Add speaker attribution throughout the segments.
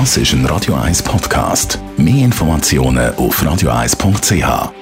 Speaker 1: Das ist ein Radio 1 Podcast. Mehr Informationen auf radio1.ch.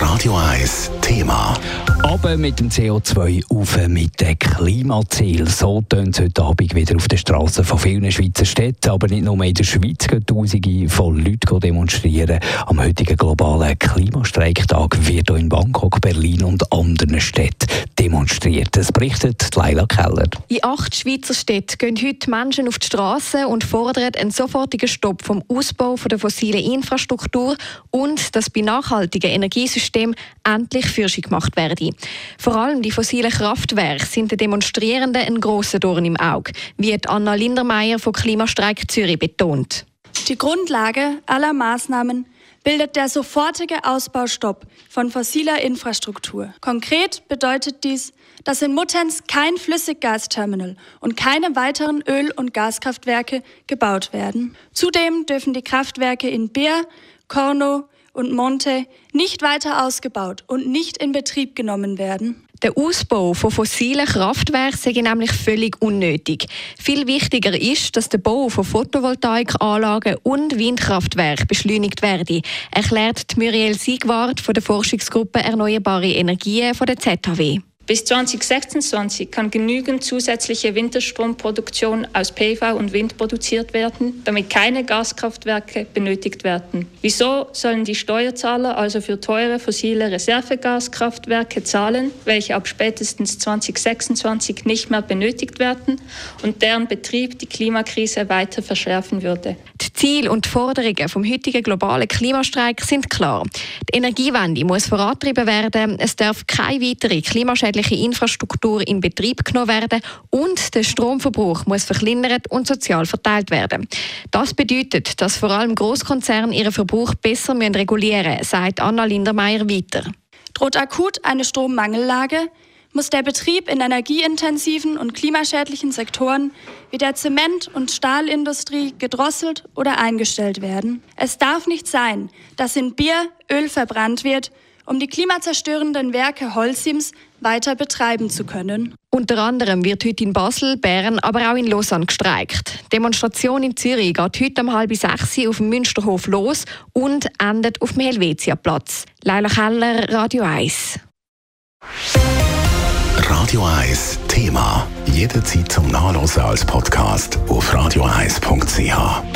Speaker 1: Radio 1 Thema.
Speaker 2: Aber mit dem CO2 auf mit dem Klimaziel. So tönt es heute Abend wieder auf den Straßen von vielen Schweizer Städten. Aber nicht nur in der Schweiz gehen Tausende von Leuten demonstrieren. Am heutigen globalen Klimastreiktag wird auch in Bangkok, Berlin und anderen Städten demonstriert. Das berichtet Leila Keller.
Speaker 3: In acht Schweizer Städten gehen heute Menschen auf die Straße und fordern einen sofortigen Stopp vom Ausbau der fossilen Infrastruktur und dass bei nachhaltigen Energiesystemen endlich Forschung gemacht werde. Vor allem die fossilen Kraftwerke sind den Demonstrierenden ein grosser Dorn im Auge, wie Anna Lindermeier von Klimastreik Zürich betont.
Speaker 4: Die Grundlage aller Maßnahmen bildet der sofortige Ausbaustopp von fossiler Infrastruktur. Konkret bedeutet dies, dass in Muttenz kein Flüssiggasterminal und keine weiteren Öl- und Gaskraftwerke gebaut werden. Zudem dürfen die Kraftwerke in Beer, Korno, und Monte nicht weiter ausgebaut und nicht in Betrieb genommen werden.
Speaker 3: Der Ausbau von fossilen Kraftwerken sei nämlich völlig unnötig. Viel wichtiger ist, dass der Bau von Photovoltaikanlagen und Windkraftwerken beschleunigt werde, erklärt Muriel Siegwart von der Forschungsgruppe Erneuerbare Energien von der ZHW.
Speaker 5: Bis 2026 kann genügend zusätzliche Winterstromproduktion aus PV und Wind produziert werden, damit keine Gaskraftwerke benötigt werden. Wieso sollen die Steuerzahler also für teure fossile Reservegaskraftwerke zahlen, welche ab spätestens 2026 nicht mehr benötigt werden und deren Betrieb die Klimakrise weiter verschärfen würde?
Speaker 3: Die Ziele und Forderungen vom heutigen globalen Klimastreik sind klar. Die Energiewende muss vorangetrieben werden. Es darf keine weitere klimaschädliche öffentliche Infrastruktur in Betrieb genommen werden und der Stromverbrauch muss verkleinert und sozial verteilt werden. Das bedeutet, dass vor allem Großkonzerne ihren Verbrauch besser regulieren müssen, sagt Anna Lindermeier weiter.
Speaker 4: Droht akut eine Strommangellage, muss der Betrieb in energieintensiven und klimaschädlichen Sektoren wie der Zement- und Stahlindustrie gedrosselt oder eingestellt werden. Es darf nicht sein, dass in Bier Öl verbrannt wird um die klimazerstörenden Werke Holcims weiter betreiben zu können.
Speaker 3: Unter anderem wird heute in Basel, Bern, aber auch in Lausanne gestreikt. Die Demonstration in Zürich geht heute um halb sechs auf dem Münsterhof los und endet auf dem Helvetiaplatz. Leila Keller, Radio 1.
Speaker 1: Radio 1 Thema. Jederzeit zum Nachlesen als Podcast auf radio1.ch.